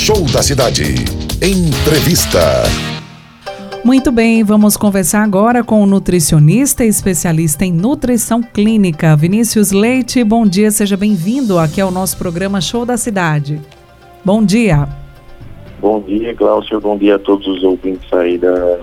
Show da Cidade. Entrevista. Muito bem, vamos conversar agora com o nutricionista e especialista em nutrição clínica, Vinícius Leite. Bom dia, seja bem-vindo aqui ao nosso programa Show da Cidade. Bom dia. Bom dia, Glaucio. Bom dia a todos os ouvintes aí da,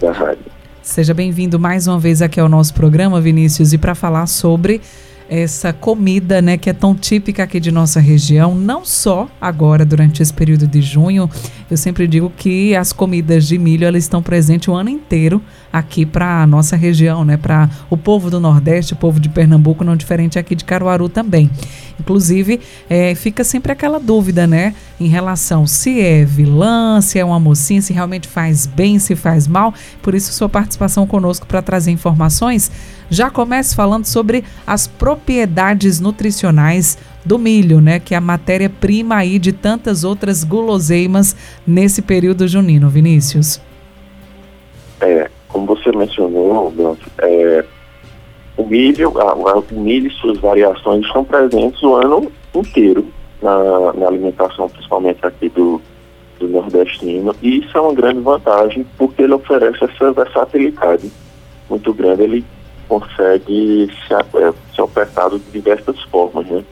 da rádio. Seja bem-vindo mais uma vez aqui ao nosso programa, Vinícius, e para falar sobre essa comida, né, que é tão típica aqui de nossa região, não só agora durante esse período de junho. Eu sempre digo que as comidas de milho elas estão presentes o ano inteiro aqui para a nossa região, né, para o povo do Nordeste, o povo de Pernambuco, não diferente aqui de Caruaru também. Inclusive, é, fica sempre aquela dúvida, né, em relação se é vilã, se é uma mocinha, se realmente faz bem, se faz mal. Por isso, sua participação conosco para trazer informações. Já comece falando sobre as propriedades nutricionais do milho, né, que é a matéria-prima aí de tantas outras guloseimas nesse período junino, Vinícius. É, como você mencionou, é, o milho, a, o milho e suas variações estão presentes o ano inteiro na, na alimentação, principalmente aqui do, do nordestino, e isso é uma grande vantagem porque ele oferece essa versatilidade muito grande, ele consegue ser, é, ser ofertado de diversas formas, né?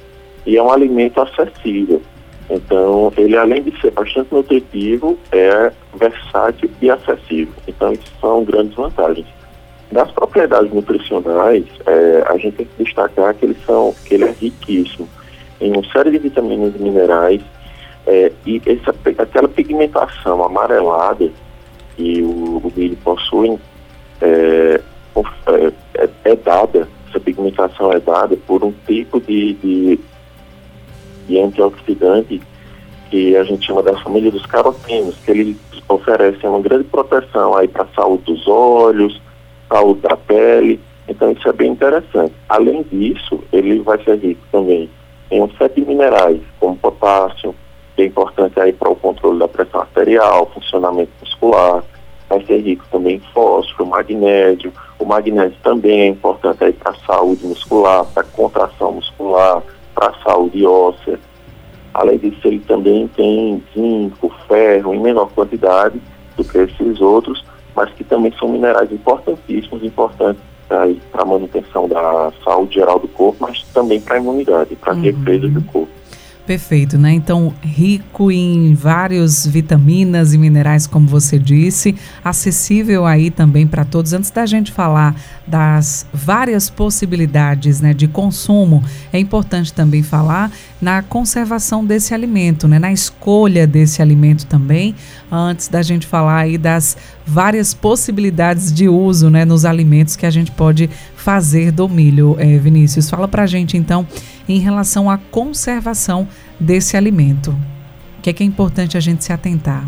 E é um alimento acessível. Então, ele além de ser bastante nutritivo, é versátil e acessível. Então, isso são grandes vantagens. Das propriedades nutricionais, é, a gente tem que destacar que, são, que ele é riquíssimo em uma série de vitaminas e minerais é, e essa, aquela pigmentação amarelada que o, o milho possui é, é, é, é, dada, essa pigmentação é dada por um tipo de, de, de antioxidante que a gente chama da família dos carotenos, que eles oferecem uma grande proteção aí para a saúde dos olhos, saúde da pele. Então isso é bem interessante. Além disso, ele vai ser rico também em um set de minerais, como potássio, que é importante aí para o controle da pressão arterial, funcionamento muscular. Vai ser rico também em fósforo, magnésio. O magnésio também é importante aí para a saúde muscular, para a contração muscular, para a saúde óssea. Além disso, ele também tem zinco, ferro em menor quantidade do que esses outros, mas que também são minerais importantíssimos, importantes para a manutenção da saúde geral do corpo, mas também para a imunidade, para a uhum. defesa do corpo. Perfeito, né? Então, rico em vários vitaminas e minerais, como você disse, acessível aí também para todos. Antes da gente falar das várias possibilidades né, de consumo, é importante também falar na conservação desse alimento, né, na escolha desse alimento também, antes da gente falar aí das várias possibilidades de uso né, nos alimentos que a gente pode fazer do milho. É, Vinícius, fala para gente então em relação à conservação desse alimento. O que é, que é importante a gente se atentar?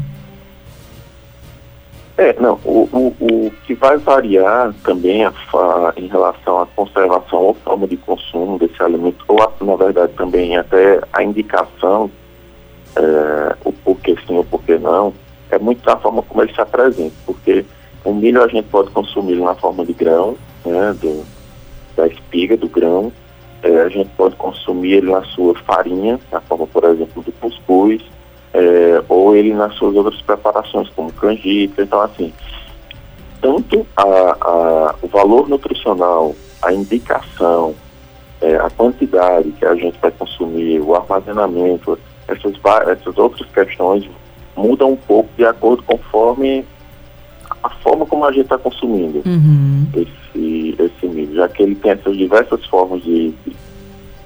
É, não, o, o, o que vai variar também a, a, em relação à conservação ou forma de consumo desse alimento, ou a, na verdade também até a indicação, é, o porquê sim ou porquê não, é muito da forma como ele se apresenta, porque o milho a gente pode consumir na forma de grão, né, do, da espiga do grão, é, a gente pode consumir ele na sua farinha, na forma, por exemplo, do cuscuz, é, ou ele nas suas outras preparações, como canjica. Então, assim, tanto a, a, o valor nutricional, a indicação, é, a quantidade que a gente vai consumir, o armazenamento, essas, essas outras questões mudam um pouco de acordo conforme a forma como a gente está consumindo uhum. esse, esse milho, já que ele tem essas diversas formas de, de,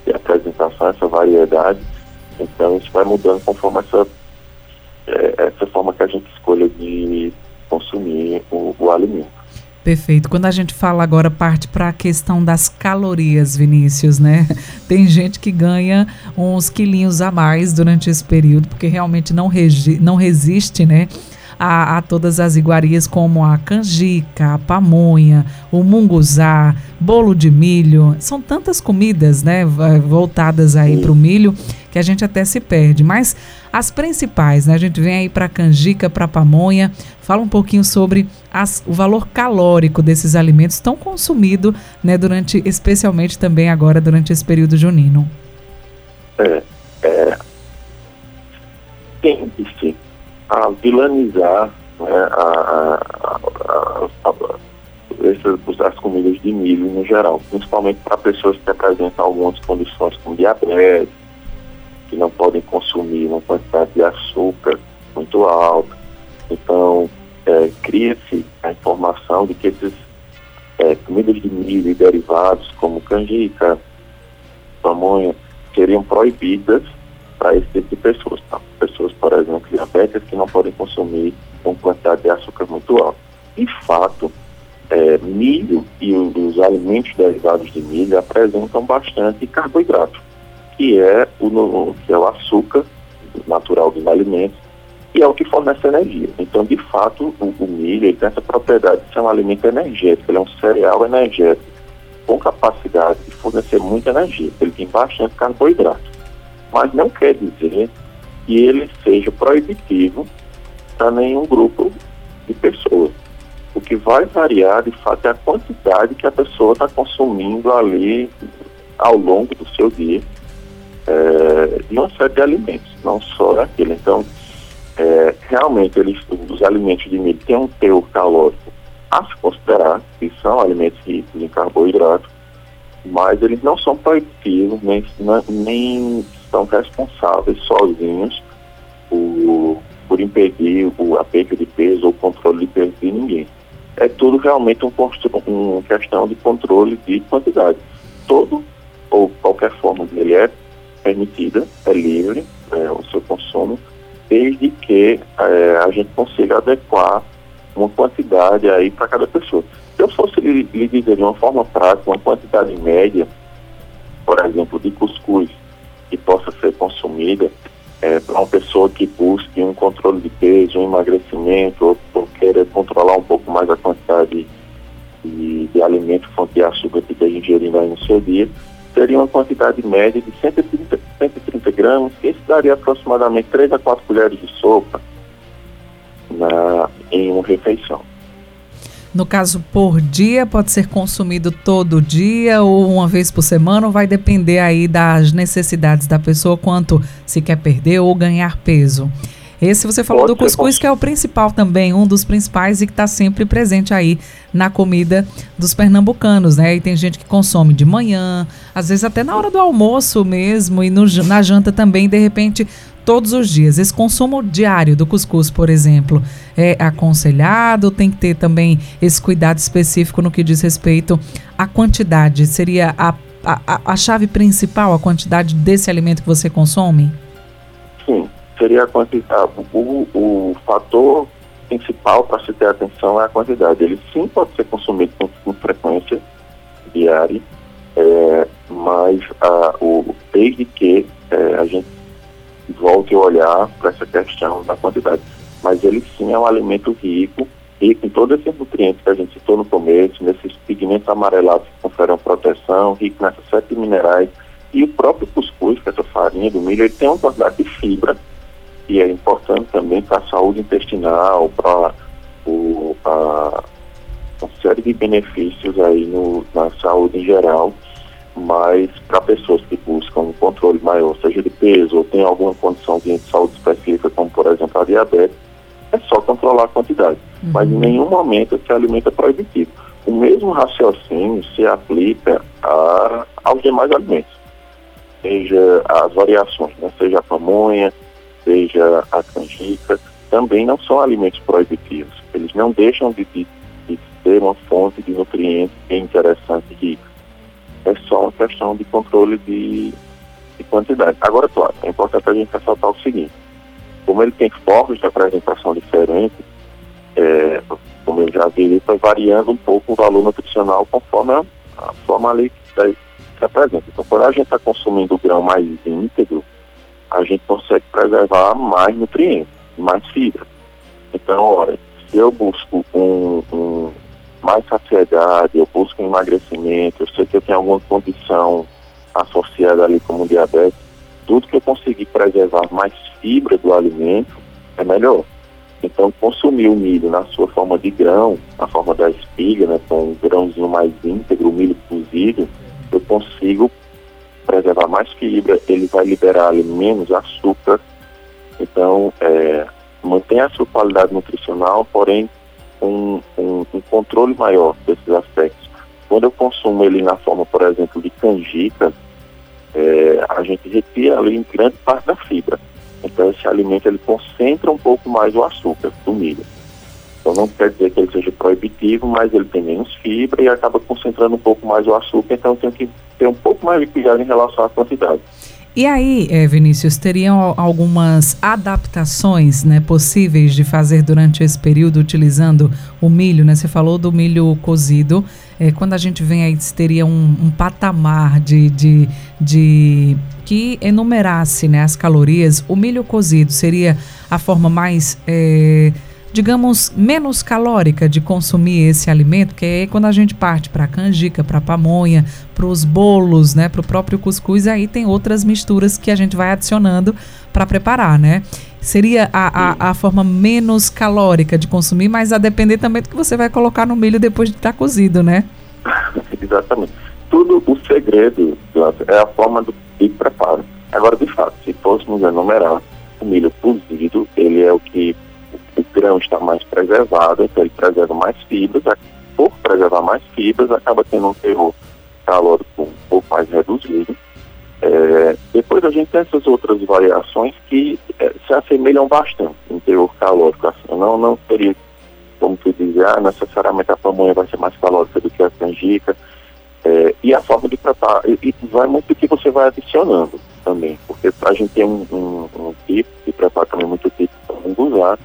de, apresentação, essa variedade, então isso vai mudando conforme essa, é, essa forma que a gente escolha de consumir o, o alimento. Perfeito. Quando a gente fala agora, parte para a questão das calorias, Vinícius, né? Tem gente que ganha uns quilinhos a mais durante esse período, porque realmente não, não resiste, né? A, a, todas as iguarias como a canjica, a pamonha, o munguzá, bolo de milho. São tantas comidas, né, voltadas aí para o milho que a gente até se perde. Mas as principais, né? A gente vem aí para canjica, para pamonha. Fala um pouquinho sobre as, o valor calórico desses alimentos tão consumido, né? Durante, especialmente também agora durante esse período junino. É, é tem sim a vilanizar né, a, a, a, essas, as comidas de milho no geral, principalmente para pessoas que apresentam algumas condições como diabetes, que não podem consumir uma quantidade de açúcar muito alta. Então, é, cria-se a informação de que esses é, comidas de milho e derivados, como canjica, pamonha, seriam proibidas para esse tipo de pessoas. Tá? Pessoas, por exemplo, diabéticas que não podem consumir com quantidade de açúcar muito alta. De fato, é, milho e os alimentos derivados de milho apresentam bastante carboidrato que é o, que é o açúcar natural dos alimentos, e é o que fornece energia. Então, de fato, o, o milho tem essa propriedade de ser um alimento energético, ele é um cereal energético, com capacidade de fornecer muita energia. Ele tem bastante carboidrato. Mas não quer dizer que ele seja proibitivo para nenhum grupo de pessoas. O que vai variar, de fato, é a quantidade que a pessoa está consumindo ali ao longo do seu dia é, de uma série de alimentos, não só daquele. Então, é, realmente, eles, os alimentos de milho têm um teor calórico a se considerar, que são alimentos ricos em carboidrato, mas eles não são proibitivos, nem, nem são responsáveis sozinhos por, por impedir o, a perda de peso ou o controle de peso de ninguém. É tudo realmente um, uma questão de controle de quantidade. Todo ou qualquer forma de dieta permitida, é livre é, o seu consumo, desde que é, a gente consiga adequar uma quantidade aí para cada pessoa. Se eu fosse lhe dizer de uma forma prática, uma quantidade média, por exemplo, de cuscuz que possa ser consumida é, para uma pessoa que busque um controle de peso, um emagrecimento, ou, ou controlar um pouco mais a quantidade de, de alimento, fonte de açúcar que esteja ingerindo aí no seu dia, seria uma quantidade média de 130, 130 gramas, que isso daria aproximadamente 3 a 4 colheres de sopa na, em uma refeição. No caso, por dia, pode ser consumido todo dia ou uma vez por semana, vai depender aí das necessidades da pessoa, quanto se quer perder ou ganhar peso. Esse você falou Pode do cuscuz, que é o principal também, um dos principais e que está sempre presente aí na comida dos pernambucanos, né? E tem gente que consome de manhã, às vezes até na hora do almoço mesmo, e no, na janta também, de repente, todos os dias. Esse consumo diário do cuscuz, por exemplo, é aconselhado? Tem que ter também esse cuidado específico no que diz respeito à quantidade? Seria a, a, a chave principal, a quantidade desse alimento que você consome? Sim seria a quantidade. O, o fator principal para se ter atenção é a quantidade. Ele sim pode ser consumido com, com frequência diária, é, mas a, o, desde que é, a gente volte a olhar para essa questão da quantidade. Mas ele sim é um alimento rico, rico em todos esses nutrientes que a gente citou no começo, nesses pigmentos amarelados que conferem proteção, rico nessas sete minerais. E o próprio cuscuz, que é essa farinha do milho, ele tem uma quantidade de fibra que é importante também para a saúde intestinal, para uma série de benefícios aí no, na saúde em geral, mas para pessoas que buscam um controle maior, seja de peso ou tem alguma condição de saúde específica, como por exemplo a diabetes, é só controlar a quantidade. Uhum. Mas em nenhum momento esse alimento é proibitivo. O mesmo raciocínio se aplica a, aos demais alimentos, seja as variações, né? seja a pamonha, seja a canjica, também não são alimentos proibitivos. Eles não deixam de, de, de ser uma fonte de nutrientes interessante e rica. É só uma questão de controle de, de quantidade. Agora, claro, é importante a gente ressaltar o seguinte: como ele tem formas de apresentação diferentes, é, como eu já vi, vai variando um pouco o valor nutricional conforme a, a forma ali que se apresenta. Então, quando a gente está consumindo o grão mais íntegro, a gente consegue preservar mais nutrientes, mais fibra. Então, olha, se eu busco um, um mais saciedade, eu busco emagrecimento, eu sei que eu tenho alguma condição associada ali como diabetes, tudo que eu conseguir preservar mais fibra do alimento é melhor. Então, consumir o milho na sua forma de grão, na forma da espiga, né, com um grãozinho mais íntegro, milho cozido, eu consigo preservar mais fibra, ele vai liberar ali, menos açúcar. Então, é, mantém a sua qualidade nutricional, porém, um, um, um controle maior desses aspectos. Quando eu consumo ele na forma, por exemplo, de canjica, é, a gente retira ali em grande parte da fibra. Então esse alimento ele concentra um pouco mais o açúcar do milho. Então não quer dizer que ele seja proibitivo, mas ele tem menos fibra e acaba concentrando um pouco mais o açúcar, então tenho que ter um pouco mais de cuidado em relação à quantidade. E aí, é, Vinícius, teriam algumas adaptações né, possíveis de fazer durante esse período utilizando o milho, né? Você falou do milho cozido. É, quando a gente vem aí, teria um, um patamar de, de, de que enumerasse né, as calorias. O milho cozido seria a forma mais é, digamos, menos calórica de consumir esse alimento, que é quando a gente parte para a canjica, para a pamonha, para os bolos, né, para o próprio cuscuz, aí tem outras misturas que a gente vai adicionando para preparar, né? Seria a, a, a, forma menos calórica de consumir, mas a depender também do que você vai colocar no milho depois de estar tá cozido, né? Exatamente. Tudo o segredo é a forma do, de preparo. Agora, de fato, se fôssemos enumerar, o milho cozido, preservado, então ele preserva mais fibras, por preservar mais fibras, acaba tendo um teor calórico um pouco mais reduzido. É, depois a gente tem essas outras variações que é, se assemelham bastante em teor calórico. Assim, não, não teria como tu dizer, ah, necessariamente a pamonha vai ser mais calórica do que a canjica. É, e a forma de preparar, e, e, vai muito do que você vai adicionando também, porque a gente tem um, um, um tipo de preparo também muito típico para munguzá,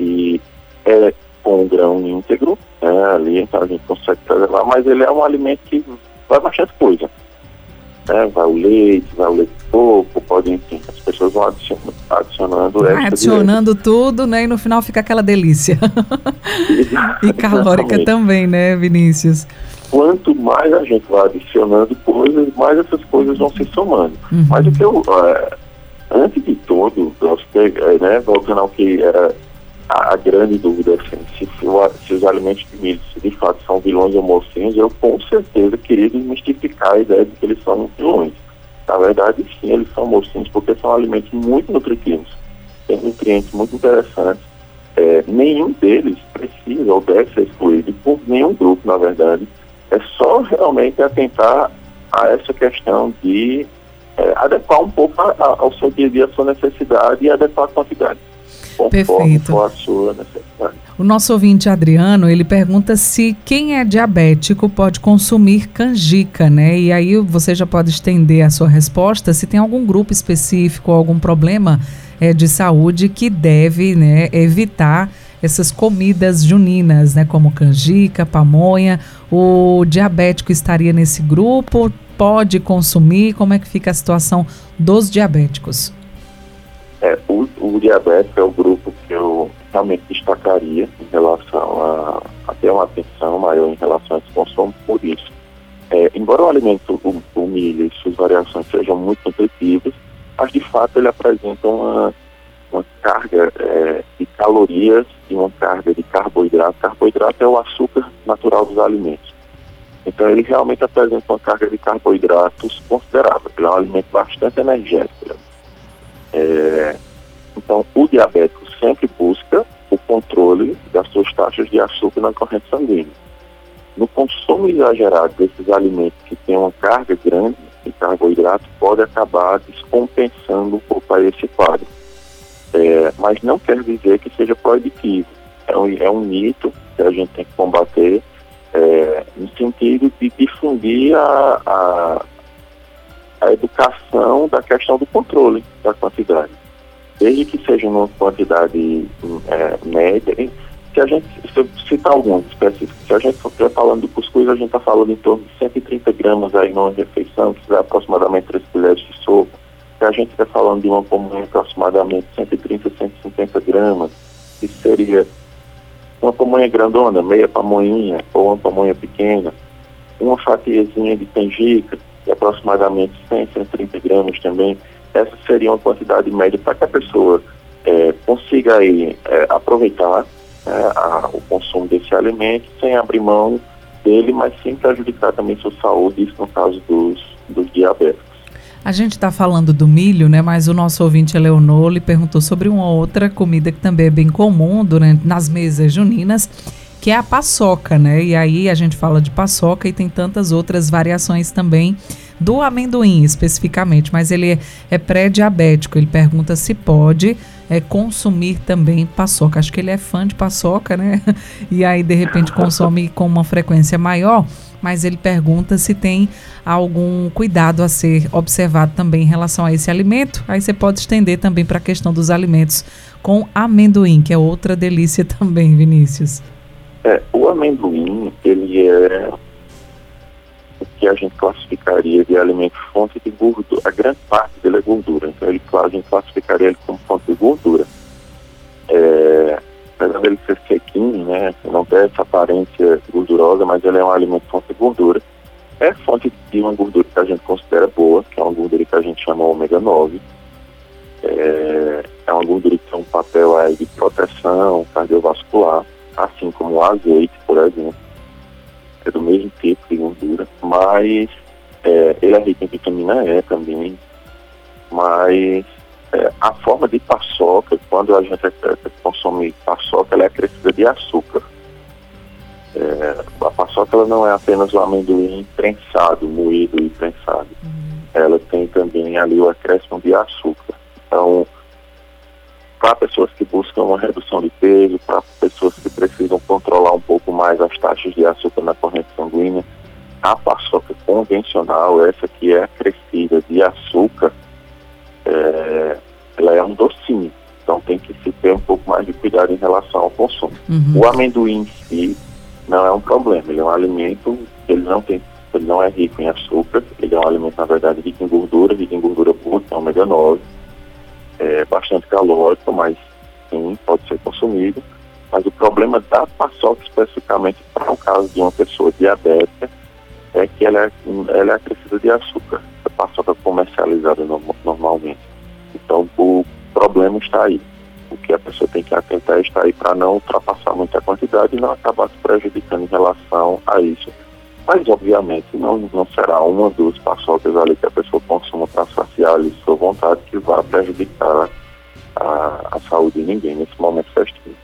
e é com grão íntegro, né, ali, então a gente consegue preservar, mas ele é um alimento que vai bastante coisa. Né, vai o leite, vai o leite de coco, pode, enfim, as pessoas vão adicionando. Adicionando, adicionando tudo, né? E no final fica aquela delícia. e calórica também, né, Vinícius? Quanto mais a gente vai adicionando coisas, mais essas coisas vão se somando. Uhum. Mas o que eu, é, antes de tudo, é, né, voltando ao que era a, a grande dúvida assim, se, se, os alimentos de milho se de fato são vilões ou mocinhos, eu com certeza queria desmistificar a ideia de que eles são vilões. Na verdade, sim, eles são mocinhos porque são alimentos muito nutritivos, têm nutrientes muito interessantes. É, nenhum deles precisa ou deve ser excluído por nenhum grupo, na verdade. É só realmente atentar a essa questão de é, adequar um pouco a, a, ao seu dia a dia, a sua necessidade e adequar a quantidade. Perfeito. a sua necessidade. O nosso ouvinte Adriano, ele pergunta se quem é diabético pode consumir canjica, né? E aí você já pode estender a sua resposta se tem algum grupo específico, algum problema é, de saúde que deve né, evitar essas comidas juninas, né? Como canjica, pamonha. O diabético estaria nesse grupo? Pode consumir? Como é que fica a situação dos diabéticos? É, o, o diabético é o grupo realmente destacaria em relação a, a ter uma atenção maior em relação a esse consumo por isso. É, embora o alimento, o, o, milho e suas variações sejam muito nutritivas, mas de fato ele apresenta uma, uma carga é, de calorias e uma carga de carboidrato. Carboidrato é o açúcar natural dos alimentos. Então ele realmente apresenta uma carga de carboidratos considerável. Ele é um alimento bastante energético. É, então, o diabético sempre busca o controle das suas taxas de açúcar na corrente sanguínea. No consumo exagerado desses alimentos que têm uma carga grande de carboidrato, pode acabar descompensando um pouco esse quadro. É, mas não quer dizer que seja proibitivo. É um, é um mito que a gente tem que combater é, no sentido de difundir a, a, a educação da questão do controle da quantidade. Desde que seja uma quantidade é, média, se a gente, se eu citar alguns específicos, se a gente estiver falando do cuscuz, a gente está falando em torno de 130 gramas aí numa refeição, que dá aproximadamente 3 colheres de sopa. Se a gente estiver falando de uma pamonha aproximadamente 130, 150 gramas, isso seria uma pamonha grandona, meia pamonhinha, ou uma pamonha pequena, uma fatiazinha de canjica, de aproximadamente 100, 130 gramas também. Essa seria uma quantidade média para que a pessoa é, consiga aí, é, aproveitar é, a, o consumo desse alimento sem abrir mão dele, mas sem prejudicar também sua saúde, isso no caso dos, dos diabéticos. A gente está falando do milho, né? Mas o nosso ouvinte Eleonor lhe perguntou sobre uma outra comida que também é bem comum durante nas mesas juninas, que é a paçoca, né? E aí a gente fala de paçoca e tem tantas outras variações também do amendoim especificamente, mas ele é, pré-diabético. Ele pergunta se pode é, consumir também paçoca. Acho que ele é fã de paçoca, né? E aí, de repente, consome com uma frequência maior. Mas ele pergunta se tem algum cuidado a ser observado também em relação a esse alimento. Aí você pode estender também para a questão dos alimentos com amendoim, que é outra delícia também, Vinícius. É, o amendoim, ele é o que a gente classificaria de alimento fonte de gordura. A grande parte dele é gordura, então ele, a gente classificaria ele como fonte de gordura. É, apesar dele ser sequinho, né, não tem essa aparência gordurosa, mas ele é um alimento fonte de gordura. É fonte de uma gordura que a gente considera boa, que é uma gordura que a gente chama ômega 9. É, é uma gordura que tem um papel aí de proteção azeite, por exemplo é do mesmo tipo de gordura, mas é, ele é rico em vitamina E também, mas é, a forma de paçoca, quando a gente consome paçoca, ela é acrescida de açúcar. É, a paçoca ela não é apenas o amendoim prensado, moído e prensado. Uhum. Ela tem também ali o acréscimo de açúcar. Para pessoas que buscam uma redução de peso, para pessoas que precisam controlar um pouco mais as taxas de açúcar na corrente sanguínea, a paçoca convencional, essa que é acrescida de açúcar, é, ela é um docinho. Então tem que se ter um pouco mais de cuidado em relação ao consumo. Uhum. O amendoim em si não é um problema, ele é um alimento, ele não tem, ele não é rico em açúcar, ele é um alimento, na verdade, rico em gordura, rico em gordura boa, que é ômega 9 é bastante calórico, mas sim, pode ser consumido. Mas o problema da paçoca, especificamente para o caso de uma pessoa diabética, é que ela é, ela é acrescida de açúcar, a paçoca comercializada no, normalmente. Então, o problema está aí. O que a pessoa tem que atentar está aí para não ultrapassar muita quantidade e não acabar se prejudicando em relação a isso. Mas, obviamente, não, não será uma, duas paçocas ali que a pessoa consuma para saciar ali sua vontade que vai prejudicar a, a saúde de ninguém nesse momento festivo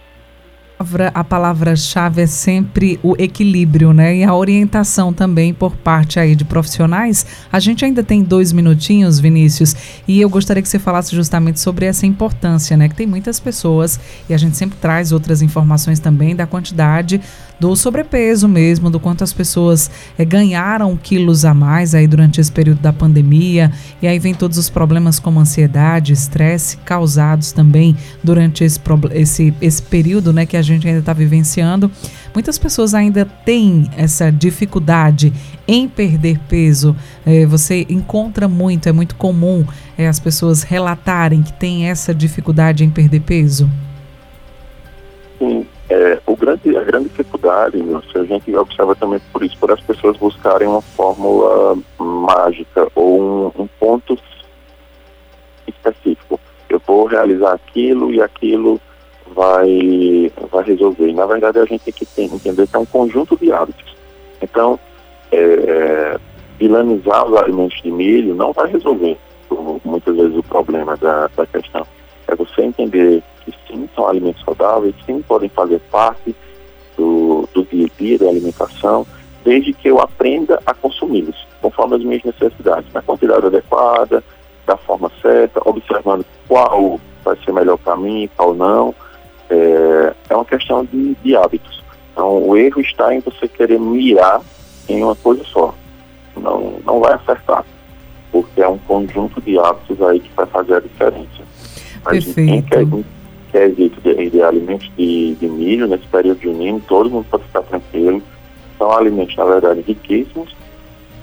a palavra-chave é sempre o equilíbrio, né? E a orientação também por parte aí de profissionais. A gente ainda tem dois minutinhos, Vinícius, e eu gostaria que você falasse justamente sobre essa importância, né? Que tem muitas pessoas, e a gente sempre traz outras informações também da quantidade do sobrepeso mesmo, do quanto as pessoas é, ganharam quilos a mais aí durante esse período da pandemia, e aí vem todos os problemas como ansiedade, estresse causados também durante esse, esse, esse período né, que a gente ainda está vivenciando. Muitas pessoas ainda têm essa dificuldade em perder peso. É, você encontra muito, é muito comum é, as pessoas relatarem que têm essa dificuldade em perder peso? Sim, é, grande, a grande dificuldade, a gente observa também por isso, por as pessoas buscarem uma fórmula mágica ou um, um ponto específico. Eu vou realizar aquilo e aquilo vai, vai resolver. na verdade, a gente tem que entender que é um conjunto de hábitos. Então, é, vilanizar os alimentos de milho não vai resolver muitas vezes o problema da, da questão. É você entender que sim, são alimentos saudáveis, sim, podem fazer parte a alimentação, desde que eu aprenda a consumi-los, conforme as minhas necessidades, na quantidade adequada, da forma certa, observando qual vai ser melhor para mim, qual não. É, é uma questão de, de hábitos. Então, o erro está em você querer mirar em uma coisa só. Não, não vai acertar, porque é um conjunto de hábitos aí que vai fazer a diferença. Mas Perfeito. Quem quer, quesito de, de alimentos de, de milho, nesse período junino, todo mundo pode ficar tranquilo. São alimentos, na verdade, riquíssimos,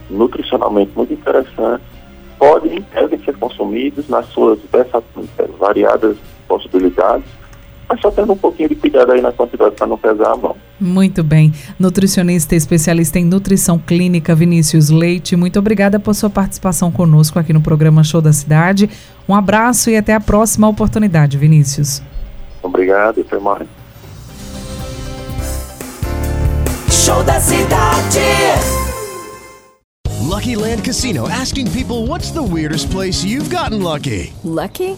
nutricionalmente muito interessantes, podem, devem ser consumidos nas suas variadas possibilidades, mas só tendo um pouquinho de cuidado aí na quantidade para não pesar a mão. Muito bem. Nutricionista especialista em nutrição clínica, Vinícius Leite, muito obrigada por sua participação conosco aqui no programa Show da Cidade. Um abraço e até a próxima oportunidade, Vinícius. Obrigado, até mais. Show da Cidade. Lucky Land Casino asking people what's the weirdest place you've gotten lucky? Lucky?